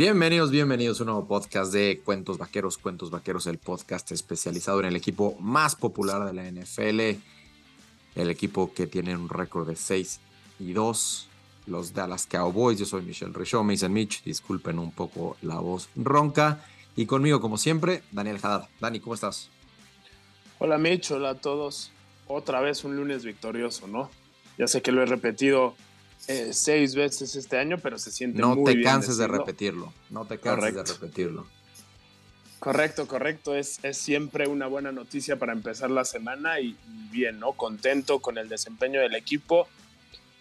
Bienvenidos, bienvenidos a un nuevo podcast de Cuentos Vaqueros, Cuentos Vaqueros, el podcast especializado en el equipo más popular de la NFL, el equipo que tiene un récord de 6 y 2, los Dallas Cowboys. Yo soy Michelle Richaud, me Mitch, disculpen un poco la voz ronca. Y conmigo, como siempre, Daniel Haddad. Dani, ¿cómo estás? Hola Mitch, hola a todos. Otra vez un lunes victorioso, ¿no? Ya sé que lo he repetido eh, seis veces este año, pero se siente no muy te canses de repetirlo. No te canses de repetirlo. Correcto, correcto. Es, es, siempre una buena noticia para empezar la semana y, bien, ¿no? Contento con el desempeño del equipo.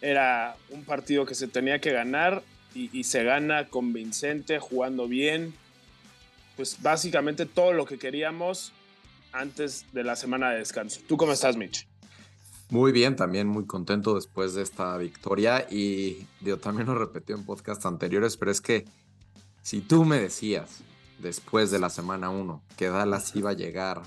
Era un partido que se tenía que ganar y, y se gana convincente, jugando bien. Pues básicamente todo lo que queríamos antes de la semana de descanso. ¿Tú cómo estás, Mitch? Muy bien, también muy contento después de esta victoria y yo también lo repetí en podcasts anteriores, pero es que si tú me decías después de la semana 1 que Dallas iba a llegar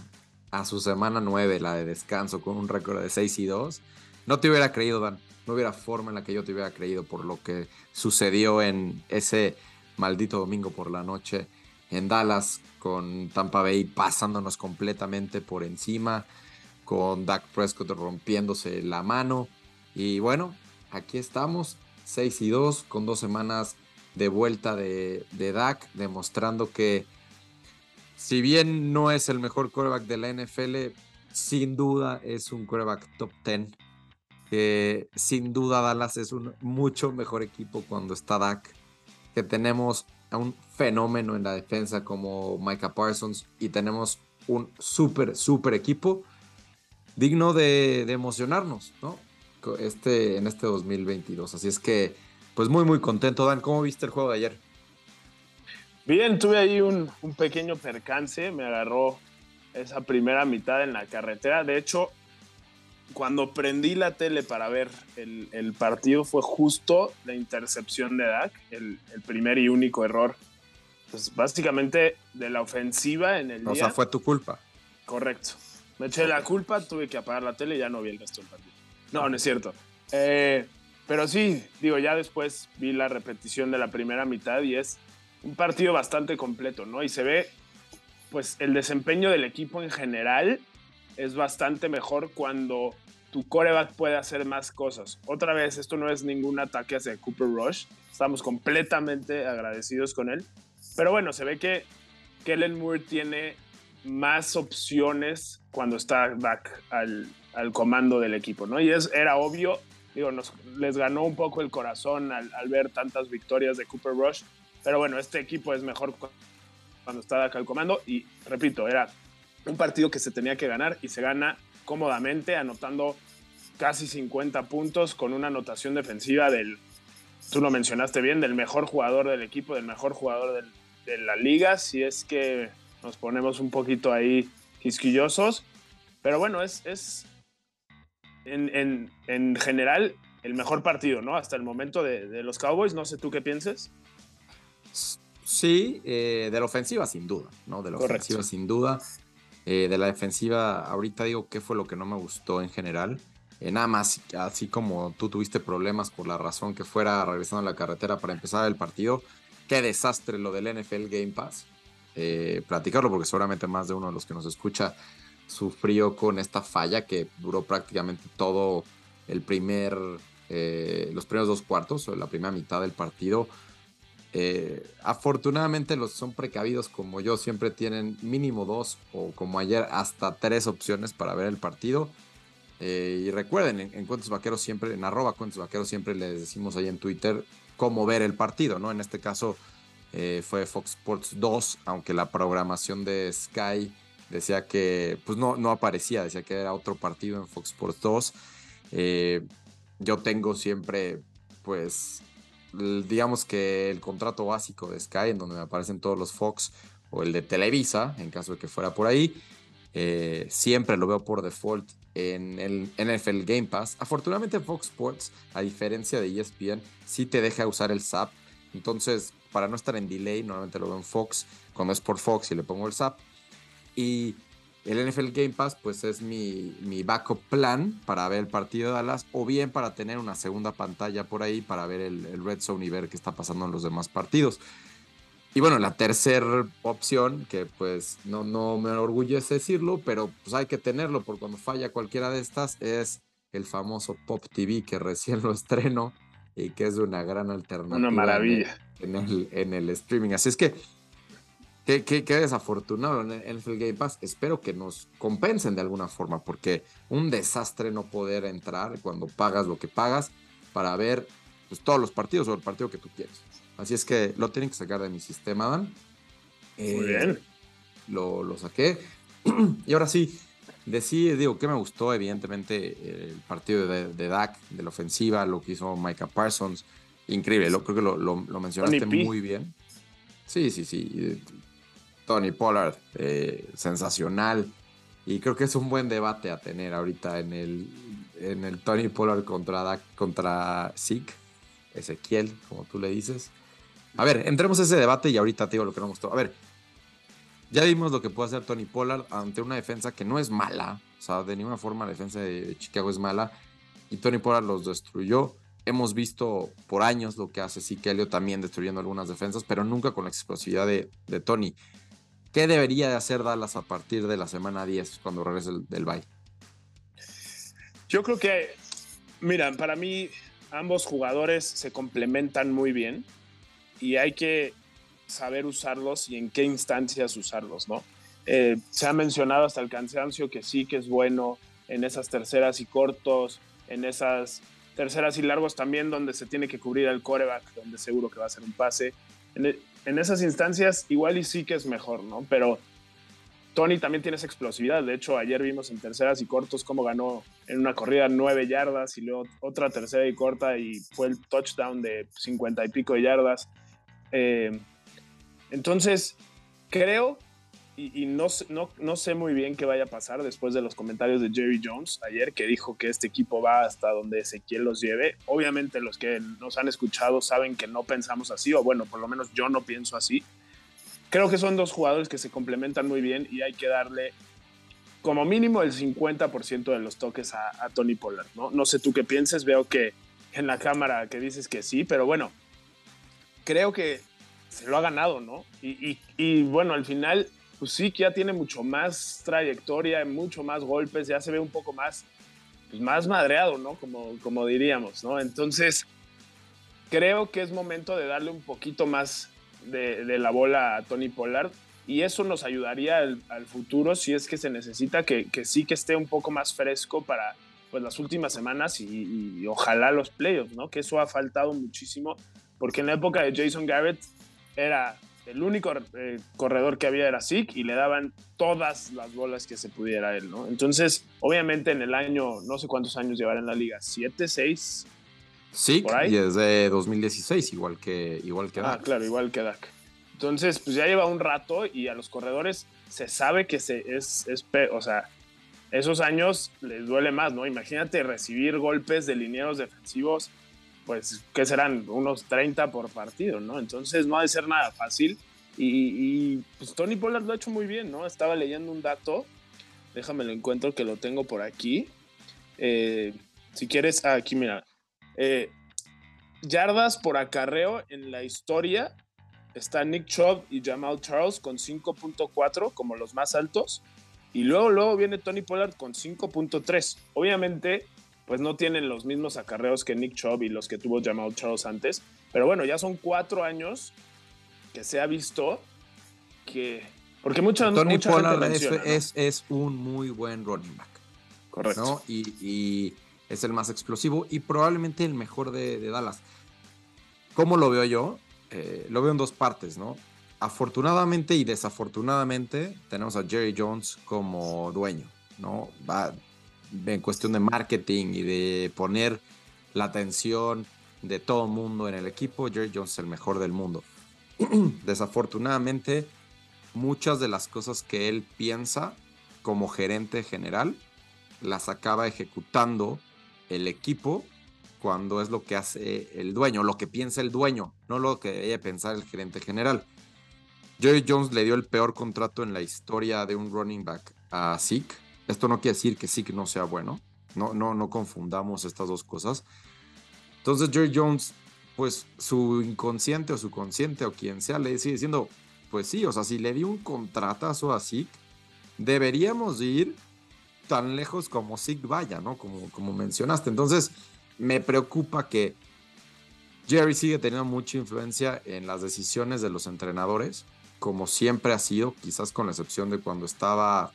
a su semana 9, la de descanso, con un récord de 6 y 2, no te hubiera creído, Dan. No hubiera forma en la que yo te hubiera creído por lo que sucedió en ese maldito domingo por la noche en Dallas con Tampa Bay pasándonos completamente por encima con Dak Prescott rompiéndose la mano. Y bueno, aquí estamos, 6 y 2, con dos semanas de vuelta de, de Dak, demostrando que si bien no es el mejor quarterback de la NFL, sin duda es un quarterback top 10. Que sin duda Dallas es un mucho mejor equipo cuando está Dak. Que tenemos a un fenómeno en la defensa como Micah Parsons y tenemos un súper, súper equipo digno de, emocionarnos, ¿no? Este, en este 2022. Así es que, pues muy, muy contento. Dan, ¿cómo viste el juego de ayer? Bien, tuve ahí un, pequeño percance, me agarró esa primera mitad en la carretera. De hecho, cuando prendí la tele para ver el, partido fue justo la intercepción de Dak, el, primer y único error, pues básicamente de la ofensiva en el o sea, fue tu culpa. Correcto. Me eché la culpa, tuve que apagar la tele y ya no vi el resto del partido. No, no es cierto. Eh, pero sí, digo, ya después vi la repetición de la primera mitad y es un partido bastante completo, ¿no? Y se ve, pues, el desempeño del equipo en general es bastante mejor cuando tu coreback puede hacer más cosas. Otra vez, esto no es ningún ataque hacia Cooper Rush. Estamos completamente agradecidos con él. Pero bueno, se ve que Kellen Moore tiene más opciones cuando está back al, comando del equipo, ¿no? Y es, era obvio, digo, les ganó un poco el corazón al, ver tantas victorias de Cooper Rush, pero bueno, este equipo es mejor cuando está Dak al comando y, repito, era un partido que se tenía que ganar y se gana cómodamente, anotando casi 50 puntos con una anotación defensiva del, tú lo mencionaste bien, del mejor jugador del equipo, del mejor jugador de la liga, si es que nos ponemos un poquito ahí quisquillosos. Pero bueno, es, es en, general el mejor partido, ¿no? Hasta el momento de, los Cowboys. No sé tú qué pienses. Sí, eh, de la ofensiva sin duda, ¿no? De la ofensiva sin duda. Eh, de la defensiva, ahorita digo qué fue lo que no me gustó en general. Eh, nada más, así como tú tuviste problemas por la razón que fuera regresando a la carretera para empezar el partido, qué desastre lo del NFL Game Pass. Eh, platicarlo porque seguramente más de uno de los que nos escucha sufrió con esta falla que duró prácticamente todo el primer, eh, los primeros dos cuartos o la primera mitad del partido. Eh, afortunadamente los son precavidos como yo siempre tienen mínimo dos o como ayer hasta tres opciones para ver el partido. y recuerden, en, en, Cuentos Vaqueros siempre, en arroba Cuentos Vaqueros siempre les decimos ahí en Twitter cómo ver el partido, ¿no? En este caso eh, fue Fox Sports 2, aunque la programación de Sky decía que, pues no, no aparecía, decía que era otro partido en Fox Sports 2. Eh, yo tengo siempre, pues, digamos que el contrato básico de Sky, en donde me aparecen todos los Fox, o el de Televisa, en caso de que fuera por ahí. Eh, siempre lo veo por default en el NFL Game Pass. Afortunadamente Fox Sports, a diferencia de ESPN, sí te deja usar el SAP. Entonces, para no estar en delay, normalmente lo veo en Fox, cuando es por Fox y le pongo el SAP. Y el NFL Game Pass, pues es mi, mi backup plan para ver el partido de Dallas, o bien para tener una segunda pantalla por ahí para ver el, Red Zone y ver qué está pasando en los demás partidos. Y bueno, la tercera opción, que pues no, no me enorgullece decirlo, pero pues hay que tenerlo por cuando falla cualquiera de estas, es el famoso Pop TV que recién lo estreno y que es una gran alternativa. Una maravilla. En el, en el, streaming. Así es que, qué, qué, desafortunado en el NFL Game Pass. Espero que nos compensen de alguna forma, porque un desastre no poder entrar cuando pagas lo que pagas para ver pues, todos los partidos o el partido que tú quieres. Así es que lo tienen que sacar de mi sistema, Dan. Muy eh, bien. Lo, lo saqué. y ahora sí, Decí, digo, que me gustó, evidentemente, el partido de, de Dak, de la ofensiva, lo que hizo Micah Parsons. Increíble, lo, creo que lo, lo, mencionaste muy bien. Sí, sí, sí. Tony Pollard, eh, sensacional. Y creo que es un buen debate a tener ahorita en el, en el Tony Pollard contra Dak, contra Zeke, Ezequiel, como tú le dices. A ver, entremos a ese debate y ahorita te digo lo que nos gustó. A ver, ya vimos lo que puede hacer Tony Pollard ante una defensa que no es mala. O sea, de ninguna forma la defensa de Chicago es mala. Y Tony Pollard los destruyó. Hemos visto por años lo que hace Sikelio también destruyendo algunas defensas, pero nunca con la explosividad de, Tony. ¿Qué debería de hacer Dallas a partir de la semana 10 cuando regrese del bye? Yo creo que, mira, para mí ambos jugadores se complementan muy bien y hay que saber usarlos y en qué instancias usarlos, ¿no? Eh, se ha mencionado hasta el cansancio que sí que es bueno en esas terceras y cortos, en esas terceras y largos también donde se tiene que cubrir el coreback, donde seguro que va a ser un pase. En, e, en, esas instancias igual y sí que es mejor, ¿no? Pero Tony también tiene esa explosividad. De hecho, ayer vimos en terceras y cortos cómo ganó en una corrida nueve yardas y luego otra tercera y corta y fue el touchdown de cincuenta y pico de yardas. Eh, entonces, creo, y, no, no, sé muy bien qué vaya a pasar después de los comentarios de Jerry Jones ayer, que dijo que este equipo va hasta donde Ezequiel los lleve. Obviamente los que nos han escuchado saben que no pensamos así, o bueno, por lo menos yo no pienso así. Creo que son dos jugadores que se complementan muy bien y hay que darle como mínimo el 50% de los toques a, a, Tony Pollard, ¿no? No sé tú qué pienses, veo que en la cámara que dices que sí, pero bueno, creo que se lo ha ganado, ¿no? Y, bueno, al final, pues sí que ya tiene mucho más trayectoria, mucho más golpes, ya se ve un poco más, pues más madreado, ¿no? Como, como diríamos, ¿no? Entonces, creo que es momento de darle un poquito más de, la bola a Tony Pollard y eso nos ayudaría al, futuro si es que se necesita que, sí que esté un poco más fresco para pues las últimas semanas y, y, ojalá los playoffs, ¿no? Que eso ha faltado muchísimo porque en la época de Jason Garrett era el único eh, corredor que había era Zeke y le daban todas las bolas que se pudiera a él, ¿no? Entonces, obviamente en el año, no sé cuántos años llevará en la liga, ¿siete, seis? Sí, y desde 2016, igual que, igual que Ah, claro, igual que Dak. Entonces, pues ya lleva un rato y a los corredores se sabe que se, es, es, o sea, esos años les duele más, ¿no? Imagínate recibir golpes de linieros defensivos pues, ¿qué serán? Unos 30 por partido, ¿no? Entonces no ha de ser nada fácil. Y, pues Tony Pollard lo ha hecho muy bien, ¿no? Estaba leyendo un dato, déjame lo encuentro que lo tengo por aquí. Eh, si quieres, ah, aquí mira. Eh, yardas por acarreo en la historia está Nick Chubb y Jamal Charles con 5.4 como los más altos. Y luego, luego viene Tony Pollard con 5.3. Obviamente, pues no tienen los mismos acarreos que Nick Chubb y los que tuvo Jamal Charles antes. Pero bueno, ya son cuatro años que se ha visto que. Porque mucha, Tony mucha Pollard es, es, un muy buen running back. Correcto. Y, es el más explosivo y probablemente el mejor de, Dallas. ¿Cómo lo veo yo? Eh, lo veo en dos partes, ¿no? Afortunadamente y desafortunadamente tenemos a Jerry Jones como dueño, ¿no? Va, en cuestión de marketing y de poner la atención de todo mundo en el equipo, Jerry Jones es el mejor del mundo. Desafortunadamente, muchas de las cosas que él piensa como gerente general las acaba ejecutando el equipo cuando es lo que hace el dueño, lo que piensa el dueño, no lo que debe pensar el gerente general. Jerry Jones le dio el peor contrato en la historia de un running back a Zeke esto no quiere decir que que no sea bueno. No, no, no confundamos estas dos cosas. Entonces, Jerry Jones pues su inconsciente o su consciente o quien sea le sigue diciendo, pues sí, o sea, si le dio un contratazo a Zeke, deberíamos ir tan lejos como Zeke vaya, ¿no? Como, como mencionaste. Entonces, me preocupa que Jerry sigue teniendo mucha influencia en las decisiones de los entrenadores, como siempre ha sido, quizás con la excepción de cuando estaba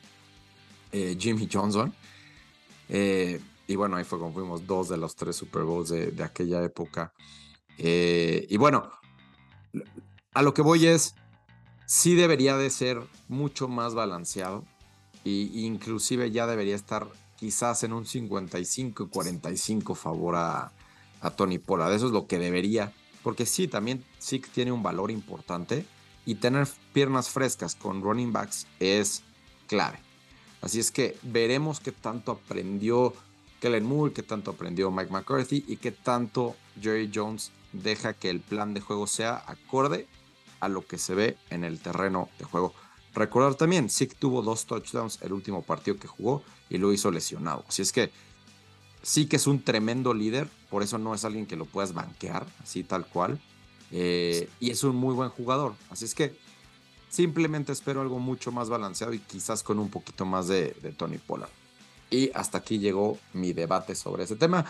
eh, Jimmy Johnson. Eh, y bueno, ahí fue como fuimos dos de los tres Super Bowls de, aquella época. Eh, y bueno, a lo que voy es, sí debería de ser mucho más balanceado. Y inclusive ya debería estar quizás en un 55 y 45 favor a, a Tony Pollard. Eso es lo que debería. Porque sí, también tiene un valor importante. Y tener piernas frescas con running backs es clave. Así es que veremos qué tanto aprendió Kellen Moore, qué tanto aprendió Mike McCarthy y qué tanto Jerry Jones deja que el plan de juego sea acorde a lo que se ve en el terreno de juego. Recordar también, Zeke tuvo dos touchdowns el último partido que jugó y lo hizo lesionado. Así es que sí que es un tremendo líder, por eso no es alguien que lo puedas banquear, así tal cual. Eh, y es un muy buen jugador. Así es que simplemente espero algo mucho más balanceado y quizás con un poquito más de, Tony Pollard. Y hasta aquí llegó mi debate sobre ese tema.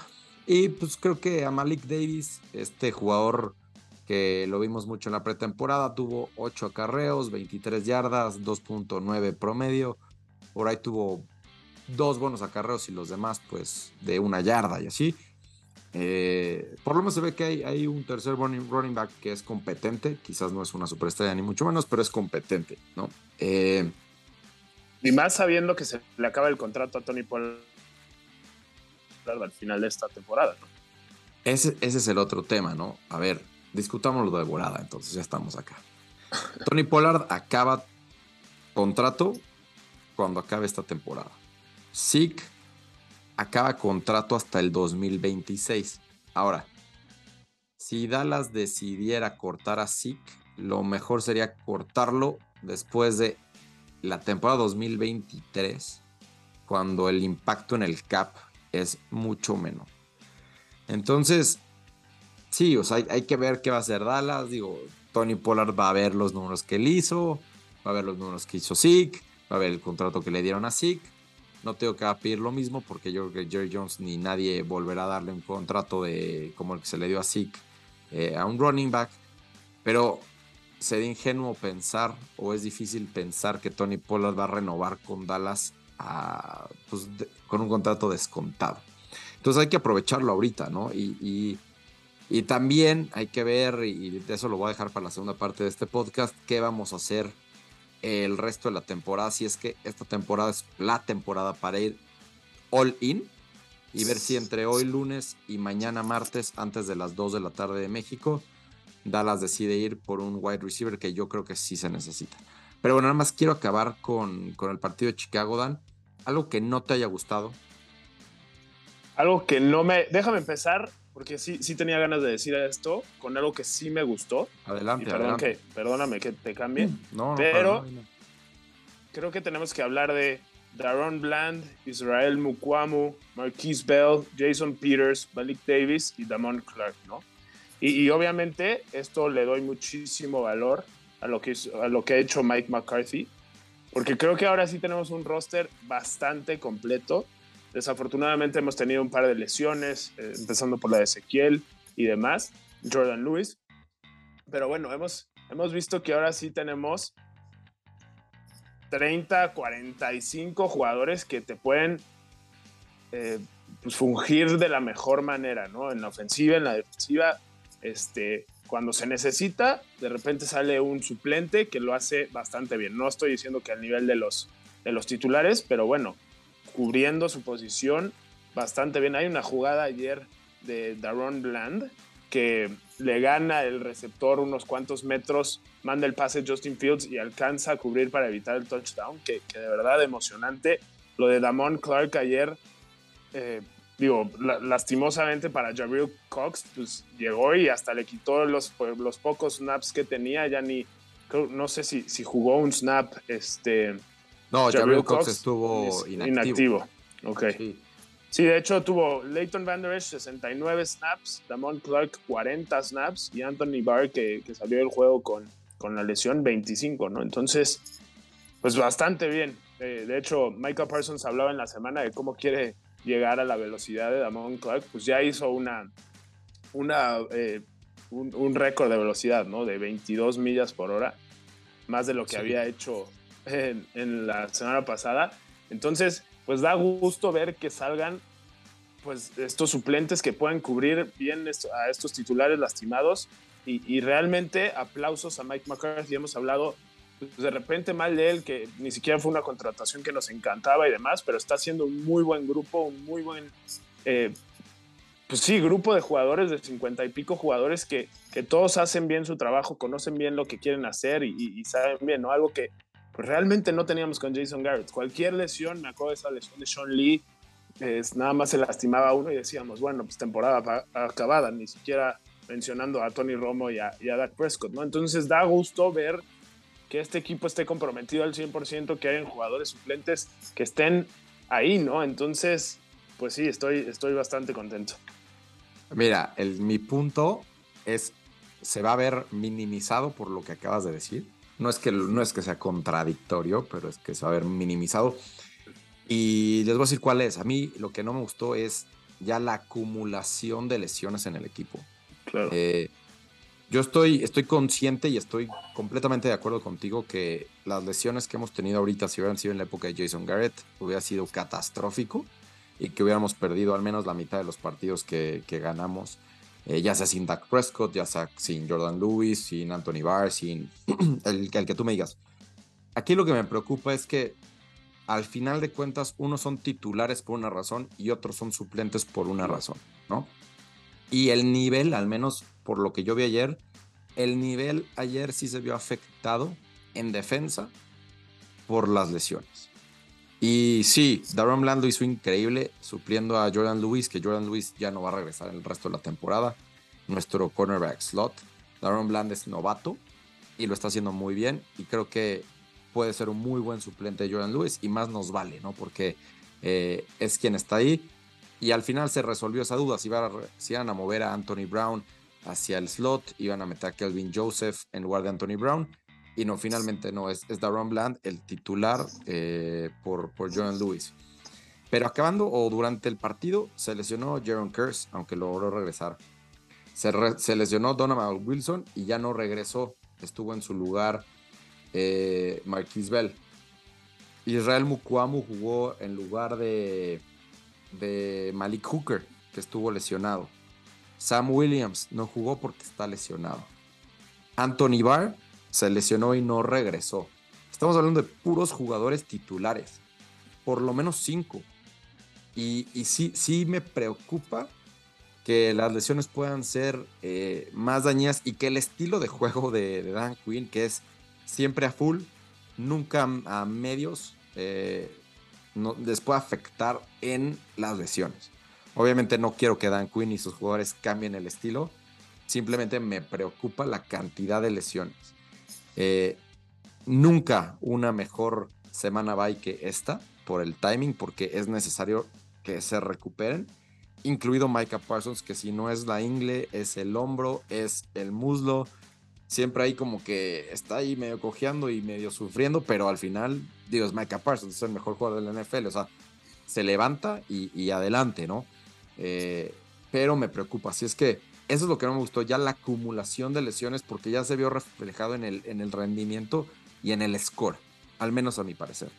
Y pues creo que a Malik Davis, este jugador que lo vimos mucho en la pretemporada, tuvo 8 acarreos, 23 yardas, 2.9 promedio. Por ahí tuvo dos buenos acarreos y los demás pues de una yarda y así. Eh, por lo menos se ve que hay, hay un tercer running, running, back que es competente, quizás no es una superestrella ni mucho menos, pero es competente, ¿no? Eh, y más sabiendo que se le acaba el contrato a Tony Pollard al final de esta temporada, ¿no? Ese, ese es el otro tema, ¿no? A ver, discutámoslo de volada, entonces ya estamos acá. Tony Pollard acaba contrato cuando acabe esta temporada. Zeke acaba contrato hasta el 2026. Ahora, si Dallas decidiera cortar a Zeke, lo mejor sería cortarlo después de la temporada 2023, cuando el impacto en el cap es mucho menor. Entonces, sí, o sea, hay, que ver qué va a hacer Dallas. Digo, Tony Pollard va a ver los números que él hizo, va a ver los números que hizo Zeke, va a ver el contrato que le dieron a Zeke. No tengo que pedir lo mismo porque yo creo que Jerry Jones ni nadie volverá a darle un contrato de como el que se le dio a Zeke eh, a un running back. Pero sería ingenuo pensar o es difícil pensar que Tony Pollard va a renovar con Dallas pues, con un contrato descontado. Entonces hay que aprovecharlo ahorita, ¿no? Y, y, también hay que ver, y eso lo voy a dejar para la segunda parte de este podcast, qué vamos a hacer el resto de la temporada, si es que esta temporada es la temporada para ir all in y ver si entre hoy lunes y mañana martes, antes de las 2 de la tarde de México, Dallas decide ir por un wide receiver que yo creo que sí se necesita. Pero bueno, nada más quiero acabar con, con el partido de Chicago, Dan. Algo que no te haya gustado. Algo que no me... Déjame empezar, porque sí, sí tenía ganas de decir esto, con algo que sí me gustó. Adelante, Que, perdóname que te cambie. Mm, no, pero creo que tenemos que hablar de Daron Bland, Israel Mukwamu, Marquise Bell, Jason Peters, Malik Davis y Damon Clark, ¿no? Y, obviamente esto le doy muchísimo valor a lo, que, a lo que ha hecho Mike McCarthy, porque creo que ahora sí tenemos un roster bastante completo. Desafortunadamente hemos tenido un par de lesiones, eh, empezando por la de Ezequiel y demás, Jordan Lewis. Pero bueno, hemos, hemos visto que ahora sí tenemos 30, 45 jugadores que te pueden eh, pues, fungir de la mejor manera, ¿no? En la ofensiva, en la defensiva este, cuando se necesita, de repente sale un suplente que lo hace bastante bien. No estoy diciendo que al nivel de los, de los titulares, pero bueno, cubriendo su posición bastante bien. Hay una jugada ayer de Daron Bland que le gana el receptor unos cuantos metros, manda el pase Justin Fields y alcanza a cubrir para evitar el touchdown, que, de verdad emocionante. Lo de Damon Clark ayer, eh, digo, lastimosamente para Jabril Cox, pues llegó y hasta le quitó los, los pocos snaps que tenía, ya ni, no sé si, si jugó un snap, este... No, Jabril, Cox, estuvo inactivo. inactivo. Ok. Sí, de hecho tuvo Leighton Van Der Esch 69 snaps, Damon Clark 40 snaps y Anthony Barr que, que, salió del juego con, con la lesión 25, ¿no? Entonces, pues bastante bien. Eh, de hecho, Michael Parsons hablaba en la semana de cómo quiere llegar a la velocidad de Damon Clark, pues ya hizo una, una, eh, un, récord de velocidad, ¿no? De 22 millas por hora, más de lo que había hecho en, en la semana pasada. Entonces, pues da gusto ver que salgan pues estos suplentes que puedan cubrir bien a estos titulares lastimados y, realmente aplausos a Mike McCarthy. Hemos hablado pues, de repente mal de él, que ni siquiera fue una contratación que nos encantaba y demás, pero está haciendo un muy buen grupo, un muy buen, eh, pues sí, grupo de jugadores, de cincuenta y pico jugadores que, que todos hacen bien su trabajo, conocen bien lo que quieren hacer y, y saben bien, ¿no? Algo que, pues realmente no teníamos con Jason Garrett. Cualquier lesión, me acuerdo esa lesión de Sean Lee, es, nada más se lastimaba uno y decíamos, bueno, pues temporada acabada, ni siquiera mencionando a Tony Romo y a, y Dak Prescott, ¿no? Entonces da gusto ver que este equipo esté comprometido al 100%, que hayan jugadores suplentes que estén ahí, ¿no? Entonces, pues sí, estoy, estoy bastante contento. Mira, el, mi punto es, se va a ver minimizado por lo que acabas de decir no es que, no es que sea contradictorio, pero es que se va a ver minimizado. Y les voy a decir cuál es. A mí lo que no me gustó es ya la acumulación de lesiones en el equipo. Claro. Eh, yo estoy, estoy consciente y estoy completamente de acuerdo contigo que las lesiones que hemos tenido ahorita, si hubieran sido en la época de Jason Garrett, hubiera sido catastrófico y que hubiéramos perdido al menos la mitad de los partidos que, que ganamos eh, ya sea sin Dak Prescott, ya sea sin Jordan Lewis, sin Anthony Barr, sin el, el que tú me digas. Aquí lo que me preocupa es que al final de cuentas unos son titulares por una razón y otros son suplentes por una razón, ¿no? Y el nivel, al menos por lo que yo vi ayer, el nivel ayer sí se vio afectado en defensa por las lesiones. Y sí, Daron Bland hizo increíble supliendo a Jordan Lewis, que Jordan Lewis ya no va a regresar el resto de la temporada. Nuestro cornerback slot. Daron Bland es novato y lo está haciendo muy bien. Y creo que puede ser un muy buen suplente de Jordan Lewis y más nos vale, ¿no? Porque eh, es quien está ahí. Y al final se resolvió esa duda. Si, si iban a mover a Anthony Brown hacia el slot, iban a meter a Kelvin Joseph en lugar de Anthony Brown y no, finalmente no, es, es Daron Bland el titular eh, por, por Jordan Lewis. Pero acabando o durante el partido se lesionó Jaron Curse, aunque logró regresar. Se, lesionó Donovan Wilson y ya no regresó. Estuvo en su lugar eh, Marquise Bell. Israel Mukwamu jugó en lugar de, de Malik Hooker, que estuvo lesionado. Sam Williams no jugó porque está lesionado. Anthony Barr se lesionó y no regresó. Estamos hablando de puros jugadores titulares, por lo menos cinco. Y, sí, sí me preocupa que las lesiones puedan ser eh, más dañinas y que el estilo de juego de, Dan Quinn, que es siempre a full, nunca a medios, eh, no, les pueda afectar en las lesiones. Obviamente no quiero que Dan Quinn y sus jugadores cambien el estilo, simplemente me preocupa la cantidad de lesiones. Eh, nunca una mejor semana bye que esta por el timing, porque es necesario que se recuperen, incluido Micah Parsons, que si no es la ingle, es el hombro, es el muslo. Siempre ahí como que está ahí medio cojeando y medio sufriendo, pero al final, digo, es Micah Parsons, es el mejor jugador de la NFL, o sea, se levanta y, adelante, ¿no? Eh, pero me preocupa, si es que eso es lo que no me gustó, ya la acumulación de lesiones, porque ya se vio reflejado en el, en el rendimiento y en el score, al menos a mi parecer.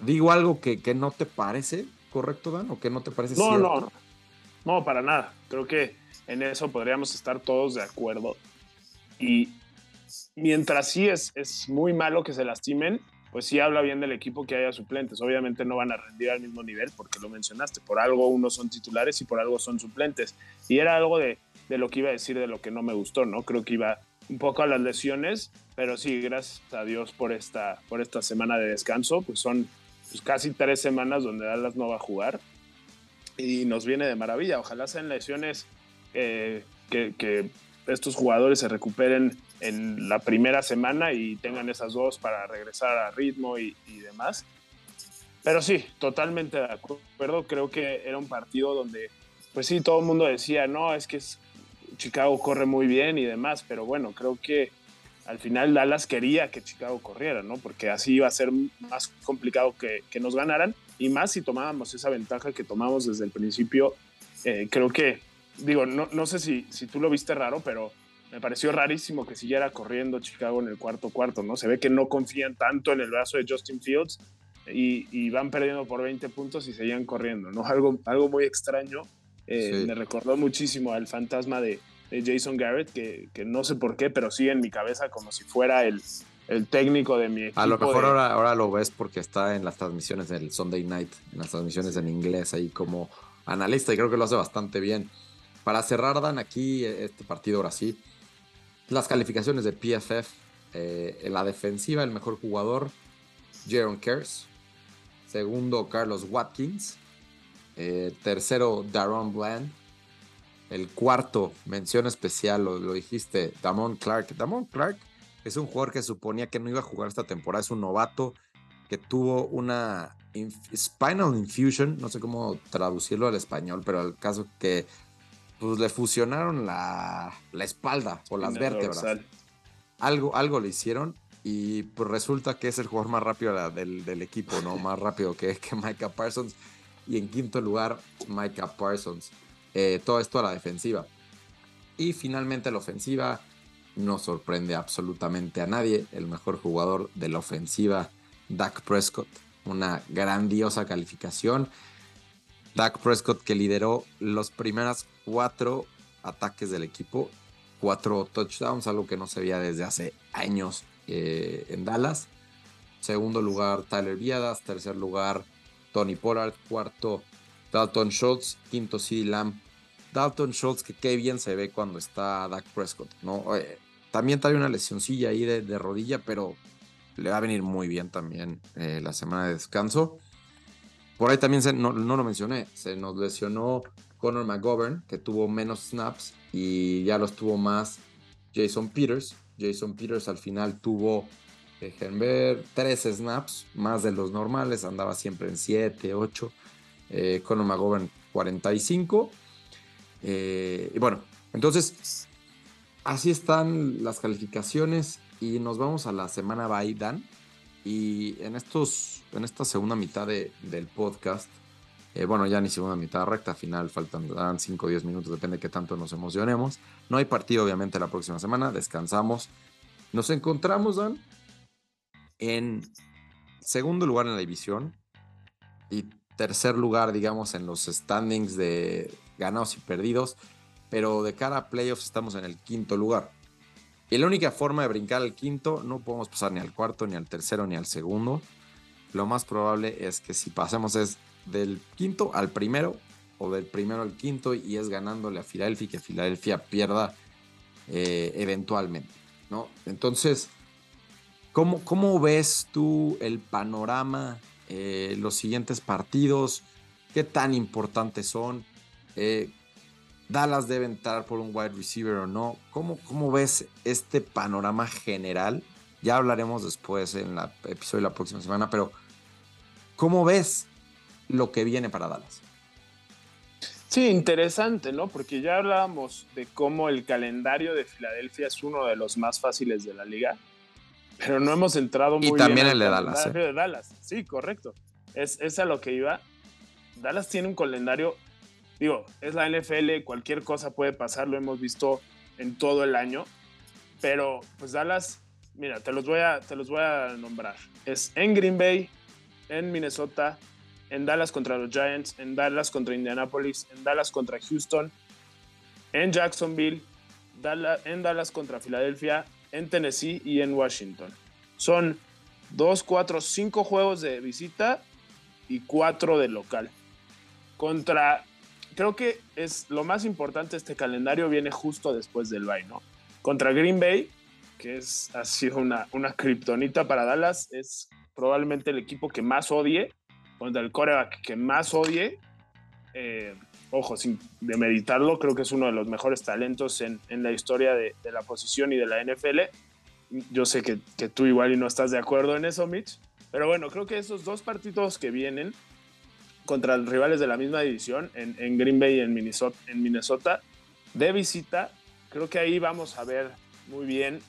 Digo algo que, que no te parece correcto, Dan, o que no te parece no, cierto? No, no, para nada. Creo que en eso podríamos estar todos de acuerdo. Y mientras sí es, es muy malo que se lastimen, pues sí habla bien del equipo que haya suplentes. Obviamente no van a rendir al mismo nivel porque lo mencionaste. Por algo unos son titulares y por algo son suplentes. Y era algo de, de lo que iba a decir de lo que no me gustó, ¿no? Creo que iba un poco a las lesiones, pero sí, gracias a Dios por esta, por esta semana de descanso. Pues son pues, casi tres semanas donde Dallas no va a jugar y nos viene de maravilla. Ojalá sean lesiones eh, que, que estos jugadores se recuperen en la primera semana y tengan esas dos para regresar a ritmo y, demás. Pero sí, totalmente de acuerdo. Creo que era un partido donde, pues sí, todo el mundo decía, no, es que Chicago corre muy bien y demás, pero bueno, creo que al final Dallas quería que Chicago corriera, ¿no? Porque así iba a ser más complicado que, que nos ganaran y más si tomábamos esa ventaja que tomamos desde el principio. Eh, creo que, digo, no, no sé si, si tú lo viste raro, pero me pareció rarísimo que siguiera corriendo Chicago en el cuarto cuarto, ¿no? Se ve que no confían tanto en el brazo de Justin Fields y, van perdiendo por 20 puntos y seguían corriendo, ¿no? Algo, algo muy extraño. Eh, me recordó muchísimo al fantasma de, Jason Garrett, que, que, no sé por qué, pero sí en mi cabeza como si fuera el, el técnico de mi equipo. A lo mejor ahora, ahora lo ves porque está en las transmisiones del Sunday Night, en las transmisiones en inglés ahí como analista y creo que lo hace bastante bien. Para cerrar, Dan, aquí este partido ahora sí, las calificaciones de PFF, eh, en la defensiva el mejor jugador, Jaron Kers, segundo Carlos Watkins, eh, tercero Daron Bland, el cuarto, mención especial, lo, lo dijiste, Damon Clark. Damon Clark es un jugador que suponía que no iba a jugar esta temporada, es un novato que tuvo una spinal infusion, no sé cómo traducirlo al español, pero el caso que pues, le fusionaron la, la espalda o las vértebras. Algo, algo le hicieron y pues resulta que es el jugador más rápido del, del equipo, ¿no? Más rápido que, que Micah Parsons. Y en quinto lugar, Micah Parsons. Eh, todo esto a la defensiva. Y finalmente la ofensiva, no sorprende absolutamente a nadie. El mejor jugador de la ofensiva, Dak Prescott. Una grandiosa calificación. Dak Prescott que lideró los primeros cuatro ataques del equipo. Cuatro touchdowns, algo que no se veía desde hace años eh, en Dallas. Segundo lugar, Tyler Viadas. Tercer lugar, Tony Pollard. Cuarto, Dalton Schultz. Quinto, CD Lamb. Dalton Schultz, que qué bien se ve cuando está Dak Prescott, ¿no? Eh, también trae una lesioncilla ahí de, rodilla, pero le va a venir muy bien también eh, la semana de descanso. Por ahí también no, lo mencioné, se nos lesionó Conor McGovern, que tuvo menos snaps y ya los tuvo más Jason Peters. Jason Peters al final tuvo, dejen ver, tres snaps, más de los normales, andaba siempre en 7, 8. Eh, Conor McGovern 45. Eh, y bueno, entonces así están las calificaciones y nos vamos a la semana Dan. Y en, estos, en esta segunda mitad del podcast, eh, bueno, ya ni segunda mitad, recta final, faltan 5 o 10 minutos, depende de qué tanto nos emocionemos. No hay partido, obviamente, la próxima semana, descansamos. Nos encontramos, Dan, en segundo lugar en la división y tercer lugar, digamos, en los standings de ganados y perdidos pero de cara a playoffs estamos en el quinto lugar. Y la única forma de brincar al quinto, no podemos pasar ni al cuarto, ni al tercero, ni al segundo. Lo más probable es que si pasemos es del quinto al primero, o del primero al quinto, y es ganándole a Filadelfia y que Filadelfia pierda eh, eventualmente. ¿no? Entonces, ¿cómo, ¿cómo, ves tú el panorama, eh, los siguientes partidos? ¿Qué tan importantes son? Eh, Dallas debe entrar por un wide receiver o no. ¿Cómo, cómo ves este panorama general? Ya hablaremos después en el episodio de la próxima semana, pero ¿cómo ves lo que viene para Dallas? Sí, interesante, ¿no? Porque ya hablábamos de cómo el calendario de Filadelfia es uno de los más fáciles de la liga, pero no hemos entrado muy y también el de Dallas. ¿eh? de Dallas. Sí, correcto. Es, es a lo que iba. Dallas tiene un calendario digo, es la NFL, cualquier cosa puede pasar, lo hemos visto en todo el año, pero pues Dallas, mira, te los voy a, te los voy a nombrar. Es en Green Bay, en Minnesota, en Dallas contra los Giants, en Dallas contra Indianapolis, en Dallas contra Houston, en Jacksonville, en Dallas contra Filadelfia, en Tennessee y en Washington. Son dos, cuatro, cinco juegos de visita y cuatro de local. Contra creo que es lo más importante este calendario viene justo después del bye, ¿no? Contra Green Bay, que es, ha sido una, una kriptonita para Dallas, es probablemente el equipo que más odie, contra el coreback que más odie. Eh, ojo, sin demeritarlo, creo que es uno de los mejores talentos en, en la historia de, de, la posición y de la NFL. Yo sé que, que, tú igual y no estás de acuerdo en eso, Mitch, Pero bueno, creo que esos dos partidos que vienen contra rivales de la misma división, en, Green Bay y en Minnesota, en Minnesota, de visita, creo que ahí vamos a ver muy bien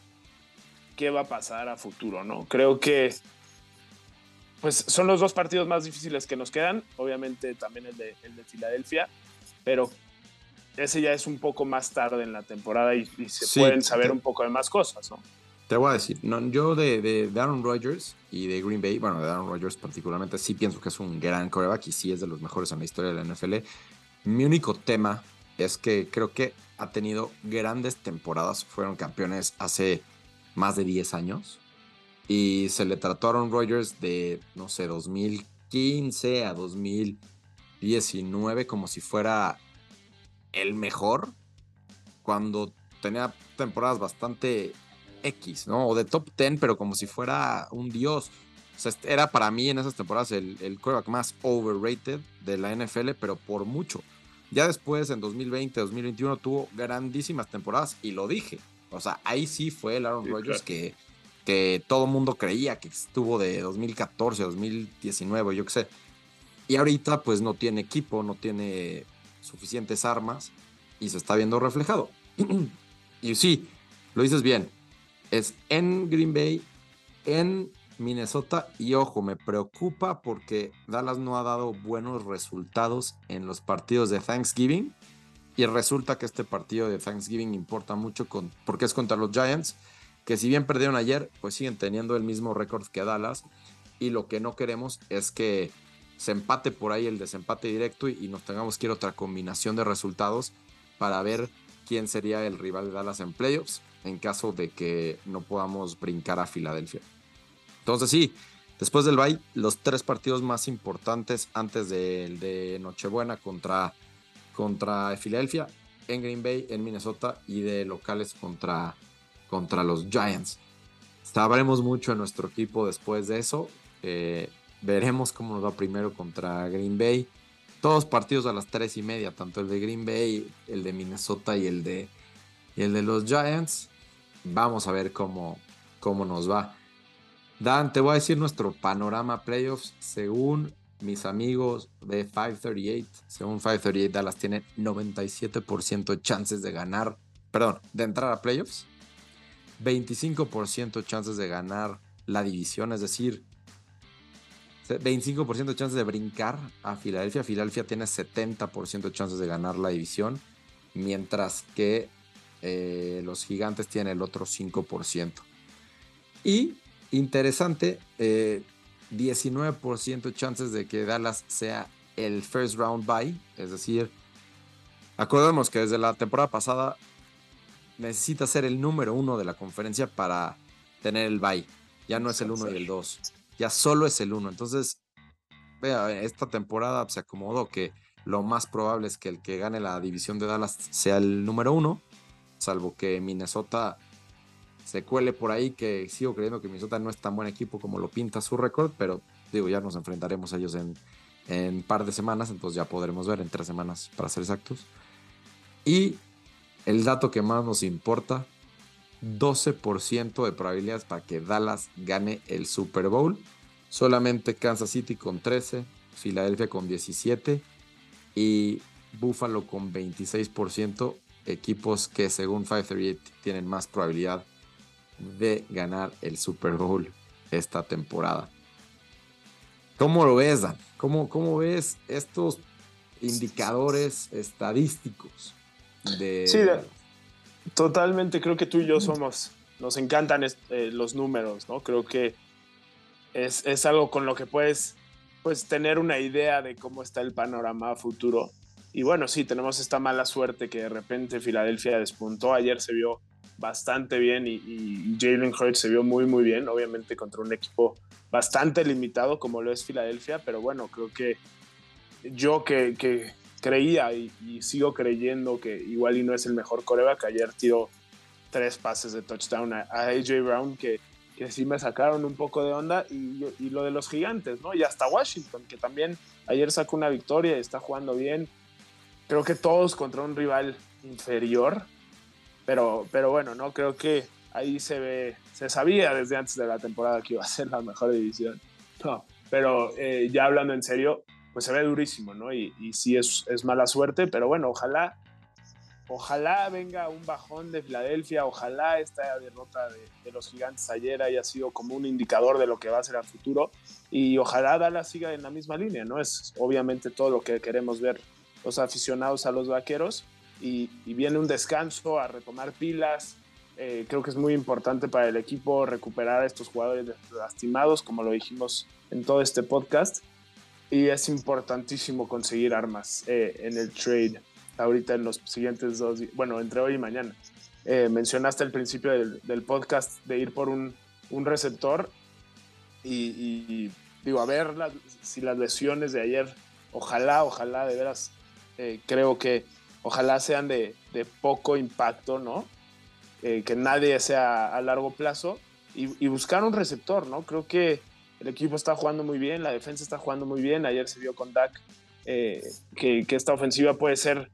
qué va a pasar a futuro, ¿no? Creo que pues son los dos partidos más difíciles que nos quedan, obviamente también el de, el de Filadelfia, pero ese ya es un poco más tarde en la temporada y, se pueden saber un poco de más cosas, ¿no? Te voy a decir, no, yo de, de, Aaron Rodgers y de Green Bay, bueno, de Aaron Rodgers particularmente, sí pienso que es un gran coreback y sí es de los mejores en la historia de la NFL. Mi único tema es que creo que ha tenido grandes temporadas, fueron campeones hace más de 10 años y se le trató a Aaron Rodgers de, no sé, 2015 a 2019 como si fuera el mejor, cuando tenía temporadas bastante X, ¿no? O de top 10, pero como si fuera un dios. O sea, era para mí en esas temporadas el, el quarterback más overrated de la NFL, pero por mucho. Ya después, en 2020, 2021, tuvo grandísimas temporadas y lo dije. O sea, ahí sí fue el Aaron Rodgers que, que todo mundo creía que estuvo de 2014 a 2019, yo qué sé. Y ahorita, pues no tiene equipo, no tiene suficientes armas y se está viendo reflejado. y sí, lo dices bien es en Green Bay, en Minnesota y ojo, me preocupa porque Dallas no ha dado buenos resultados en los partidos de Thanksgiving y resulta que este partido de Thanksgiving importa mucho porque es contra los Giants, que si bien perdieron ayer, pues siguen teniendo el mismo récord que Dallas y lo que no queremos es que se empate por ahí el desempate directo y, y nos tengamos que ir a otra combinación de resultados para ver quién sería el rival de Dallas en playoffs en caso de que no podamos brincar a Filadelfia. Entonces sí, después del bye, los tres partidos más importantes antes del de Nochebuena contra, contra Filadelfia, en Green Bay, en Minnesota y de locales contra, contra los Giants. Sabremos mucho en nuestro equipo después de eso. Eh, veremos cómo nos va primero contra Green Bay. Todos partidos a las tres y media, tanto el de Green Bay, el de Minnesota y el de, y el de los Giants. Vamos a ver cómo, cómo nos va. Dan, te voy a decir nuestro panorama playoffs según mis amigos de 538. Según 538, Dallas tiene 97% de chances de ganar, perdón, de entrar a playoffs. 25% chances de ganar la división, es decir, 25% de chances de brincar a Filadelfia. Filadelfia tiene 70% de chances de ganar la división, mientras que eh, los gigantes tienen el otro 5%. Y interesante, 19% eh, chances de que Dallas sea el first round bye, es decir, acordemos que desde la temporada pasada necesita ser el número uno de la conferencia para tener el bye. Ya no es el uno y el dos, ya solo es el uno. Entonces, vea, esta temporada se acomodó que lo más probable es que el que gane la división de Dallas sea el número uno salvo que Minnesota se cuele por ahí, que sigo creyendo que Minnesota no es tan buen equipo como lo pinta su récord, pero digo, ya nos enfrentaremos a ellos en, un par de semanas, entonces ya podremos ver en tres semanas para ser exactos. Y el dato que más nos importa, 12% de probabilidades para que Dallas gane el Super Bowl. Solamente Kansas City con 13, Filadelfia con 17 y Buffalo con 26% equipos que según 538 tienen más probabilidad de ganar el Super Bowl esta temporada. ¿Cómo lo ves, Dan? ¿Cómo, cómo ves estos indicadores estadísticos? Sí, totalmente. Creo que tú y yo somos, nos encantan eh, los números, ¿no? Creo que es, es, algo con lo que puedes pues, tener una idea de cómo está el panorama futuro. Y bueno, sí, tenemos esta mala suerte que de repente Filadelfia despuntó. Ayer se vio bastante bien y, Jalen Hurts se vio muy, muy bien, obviamente contra un equipo bastante limitado como lo es Filadelfia, pero bueno, creo que yo que, creía y, sigo creyendo que igual y no es el mejor coreback, ayer tiró tres pases de touchdown a, AJ Brown que, que, sí me sacaron un poco de onda y, y, lo de los gigantes, ¿no? Y hasta Washington, que también ayer sacó una victoria y está jugando bien creo que todos contra un rival inferior, pero, pero bueno, no creo que ahí se ve, se sabía desde antes de la temporada que iba a ser la mejor división. No, pero eh, ya hablando en serio, pues se ve durísimo, ¿no? Y, y sí es, es mala suerte, pero bueno, ojalá Ojalá venga un bajón de Filadelfia, ojalá esta derrota de, los gigantes ayer haya sido como un indicador de lo que va a ser a futuro y ojalá Dallas siga en la misma línea, ¿no? Es obviamente todo lo que queremos ver los aficionados a los vaqueros y, viene un descanso a retomar pilas. Eh, creo que es muy importante para el equipo recuperar a estos jugadores lastimados, como lo dijimos en todo este podcast. Y es importantísimo conseguir armas eh, en el trade ahorita en los siguientes dos, bueno, entre hoy y mañana. Eh, mencionaste al principio del, podcast de ir por un, un receptor y, digo, a ver si las lesiones de ayer, ojalá, ojalá, de veras, eh, creo que ojalá sean de, de poco impacto, ¿no? Eh, que nadie sea a largo plazo y, buscar un receptor, ¿no? Creo que el equipo está jugando muy bien, la defensa está jugando muy bien, ayer se vio con Dak que, que esta ofensiva puede ser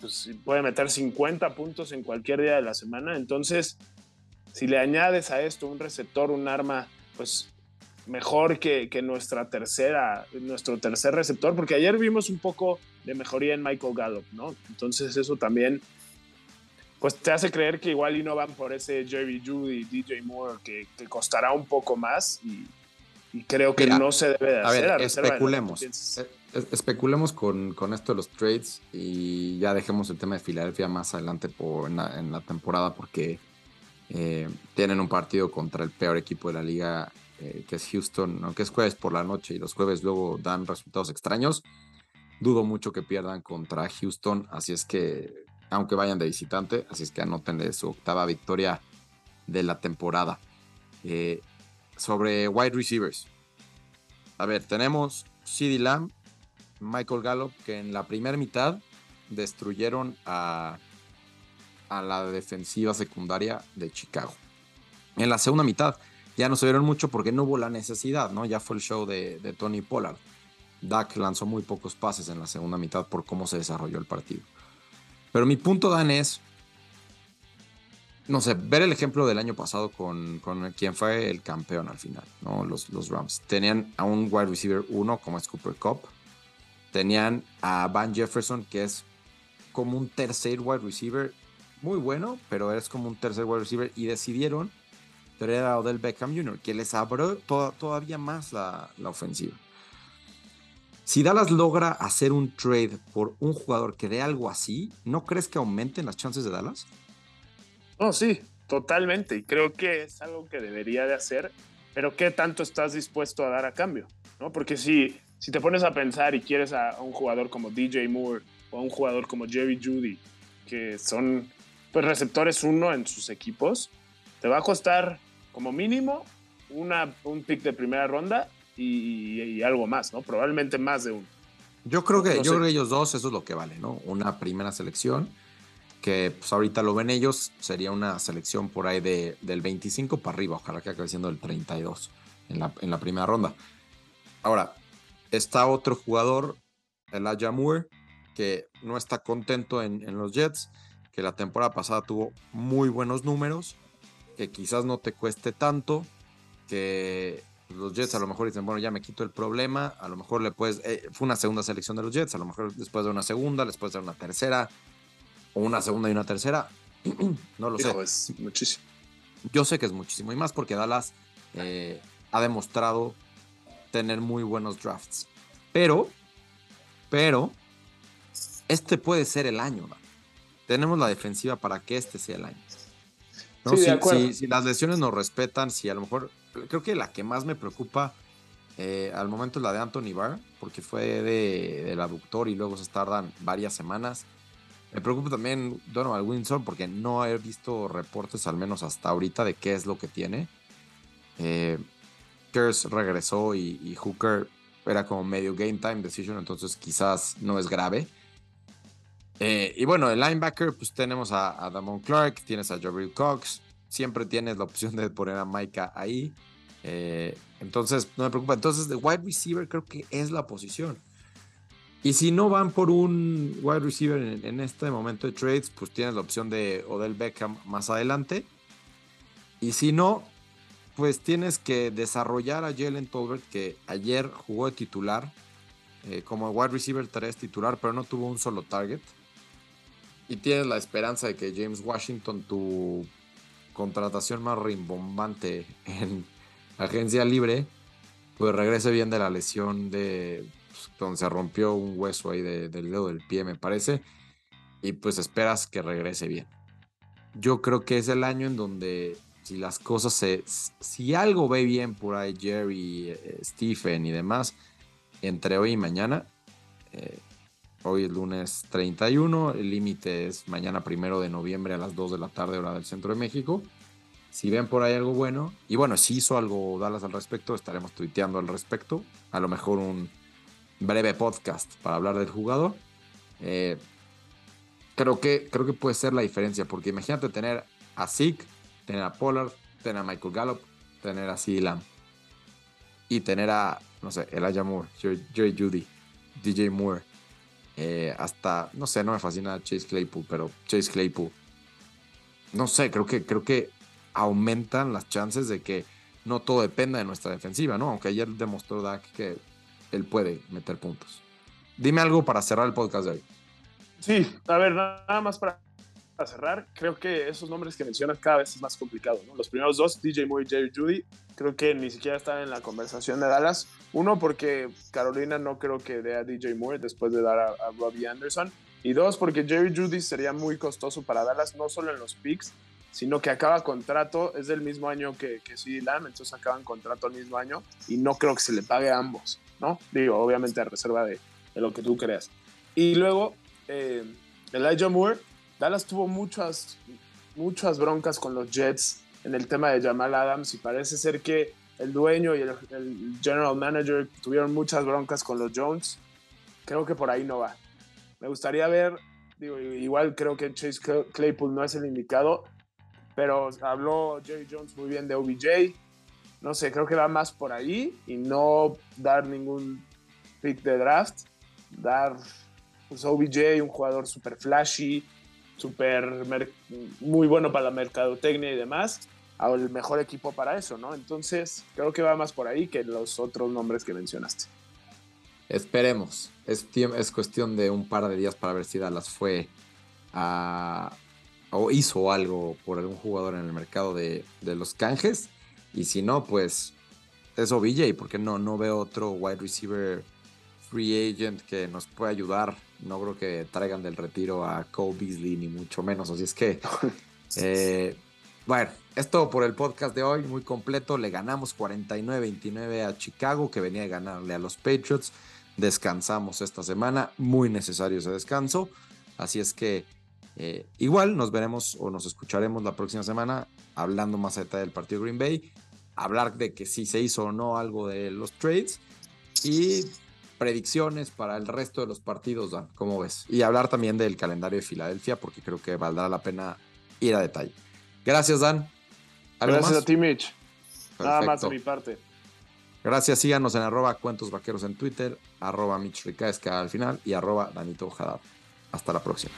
pues, puede meter 50 puntos en cualquier día de la semana. Entonces, si le añades a esto un receptor, un arma, pues mejor que, que, nuestra tercera, nuestro tercer receptor, porque ayer vimos un poco de mejoría en Michael Gallup, ¿no? Entonces eso también, pues te hace creer que igual y no van por ese Jerry Judy, DJ Moore, que, costará un poco más y, creo que no se debe de hacer. A ver, especulemos especulemos con, esto de los trades y ya dejemos el tema de Filadelfia más adelante por, en, la, temporada porque eh, tienen un partido contra el peor equipo de la liga eh, que es Houston, aunque es jueves por la noche y los jueves luego dan resultados extraños. Dudo mucho que pierdan contra Houston, así es que, aunque vayan de visitante, así es que anótenle su octava victoria de la temporada. Eh, sobre wide receivers. A ver, tenemos CD Lamb, Michael Gallup que en la primera mitad destruyeron a, a la defensiva secundaria de Chicago. En la segunda mitad ya no se vieron mucho porque no hubo la necesidad, ¿no? Ya fue el show de, Tony Pollard. Dak lanzó muy pocos pases en la segunda mitad por cómo se desarrolló el partido. Pero mi punto, Dan, es, no sé, ver el ejemplo del año pasado con, con quien fue el campeón al final, ¿no? Los, los Rams. Tenían a un wide receiver uno como es Cooper Cup Tenían a Van Jefferson, que es como un tercer wide receiver, muy bueno, pero es como un tercer wide receiver. Y decidieron traer a Odell Beckham Jr., que les abrió todavía más la, ofensiva. Si Dallas logra hacer un trade por un jugador que dé algo así, ¿no crees que aumenten las chances de Dallas? No, sí, totalmente. Y creo que es algo que debería de hacer, pero ¿qué tanto estás dispuesto a dar a cambio? ¿No? Porque si si te pones a pensar y quieres a, un jugador como DJ Moore o a un jugador como Jerry Judy, que son pues, receptores uno en sus equipos, te va a costar como mínimo una, un pick de primera ronda y, algo más, ¿no? Probablemente más de uno. Yo creo que, yo creo que ellos dos, eso es lo que vale, ¿no? Una primera selección, que pues ahorita lo ven ellos, sería una selección por ahí de, del 25 para arriba, ojalá que acabe siendo el 32 en la, en la primera ronda. Ahora, Está otro jugador, Elijah Moore, que no está contento en, los Jets, que la temporada pasada tuvo muy buenos números, que quizás no te cueste tanto, que los Jets a lo mejor dicen, bueno, ya me quito el problema, a lo mejor le puedes, eh, fue una segunda selección de los Jets, a lo mejor después de una segunda, después de una tercera, o una segunda y una tercera, no lo sé. Es muchísimo. Yo sé que es muchísimo, y más porque Dallas eh, ha demostrado tener muy buenos drafts. Pero, pero, este puede ser el año. Tenemos la defensiva para que este sea el año. Si, las lesiones nos respetan, si a lo mejor, creo que la que más me preocupa eh, al momento es la de Anthony Barr, porque fue de, del aductor y luego se tardan varias semanas. Me preocupa también Donovan Wilson porque no he visto reportes, al menos hasta ahorita, de qué es lo que tiene. Eh, regresó y, Hooker era como medio game time decision, entonces quizás no es grave. Eh, y bueno, el linebacker, pues tenemos a, Damon Clark, tienes a Jabril Cox, siempre tienes la opción de poner a Micah ahí. Eh, entonces, no me preocupa. Entonces, de wide receiver creo que es la posición. Y si no van por un wide receiver en, en, este momento de trades, pues tienes la opción de Odell Beckham más adelante. Y si no, pues tienes que desarrollar a Jalen Tolbert, que ayer jugó de titular, eh, como wide receiver 3 titular, pero no tuvo un solo target. Y tienes la esperanza de que James Washington, tu contratación más rimbombante en agencia libre, pues regrese bien de la lesión de pues, donde se rompió un hueso ahí del dedo del pie, me parece. Y pues esperas que regrese bien. Yo creo que es el año en donde si las cosas se... Si algo ve bien por ahí Jerry, eh, Stephen y demás, entre hoy y mañana, eh, hoy es lunes 31, el límite es mañana primero de noviembre a las 2 de la tarde hora del centro de México. Si ven por ahí algo bueno, y bueno, si hizo algo Dallas al respecto, estaremos tuiteando al respecto. A lo mejor un breve podcast para hablar del jugador. Eh, creo, que, creo que puede ser la diferencia, porque imagínate tener a Zeke tener a Pollard, tener a Michael Gallup, tener a C. Lamb y tener a, no sé, Elijah Moore, Jerry Judy, DJ Moore, eh, hasta, no sé, no me fascina Chase Claypool, pero Chase Claypool, no sé, creo que, creo que aumentan las chances de que no todo dependa de nuestra defensiva, ¿no? Aunque ayer demostró Dak que él puede meter puntos. Dime algo para cerrar el podcast de hoy. Sí, a ver, nada más para para cerrar, creo que esos nombres que mencionas cada vez es más complicado. ¿no? Los primeros dos, DJ Moore y Jerry Judy, creo que ni siquiera están en la conversación de Dallas. Uno, porque Carolina no creo que dé a DJ Moore después de dar a, Robbie Anderson. Y dos, porque Jerry Judy sería muy costoso para Dallas, no solo en los picks, sino que acaba contrato, es del mismo año que, que CD Lamb, entonces acaban contrato el mismo año y no creo que se le pague a ambos, ¿no? Digo, obviamente a reserva de, de lo que tú creas. Y luego, eh, Elijah Moore, Dallas tuvo muchas, muchas broncas con los Jets en el tema de Jamal Adams y parece ser que el dueño y el, general manager tuvieron muchas broncas con los Jones. Creo que por ahí no va. Me gustaría ver, digo, igual creo que Chase Claypool no es el indicado, pero habló Jerry Jones muy bien de OBJ. No sé, creo que va más por ahí y no dar ningún pick de draft. Dar pues, OBJ, un jugador super flashy, súper muy bueno para la mercadotecnia y demás, al mejor equipo para eso, ¿no? Entonces, creo que va más por ahí que los otros nombres que mencionaste. Esperemos. Es, es cuestión de un par de días para ver si Dallas fue a, o hizo algo por algún jugador en el mercado de, de los canjes. Y si no, pues es OBJ, porque no, no veo otro wide receiver free agent que nos pueda ayudar no creo que traigan del retiro a Cole Beasley, ni mucho menos. Así es que, eh, bueno, esto por el podcast de hoy, muy completo. Le ganamos 49-29 a Chicago, que venía a ganarle a los Patriots. Descansamos esta semana, muy necesario ese descanso. Así es que, eh, igual nos veremos o nos escucharemos la próxima semana hablando más a detalle del partido Green Bay. Hablar de que si se hizo o no algo de los trades. Y predicciones para el resto de los partidos, Dan, ¿cómo ves? Y hablar también del calendario de Filadelfia, porque creo que valdrá la pena ir a detalle. Gracias, Dan. Gracias a ti, Mitch. Nada más de mi parte. Gracias, síganos en arroba cuentos vaqueros en Twitter, arroba Mitch Ricaesca al final y arroba Danito Ojada. Hasta la próxima.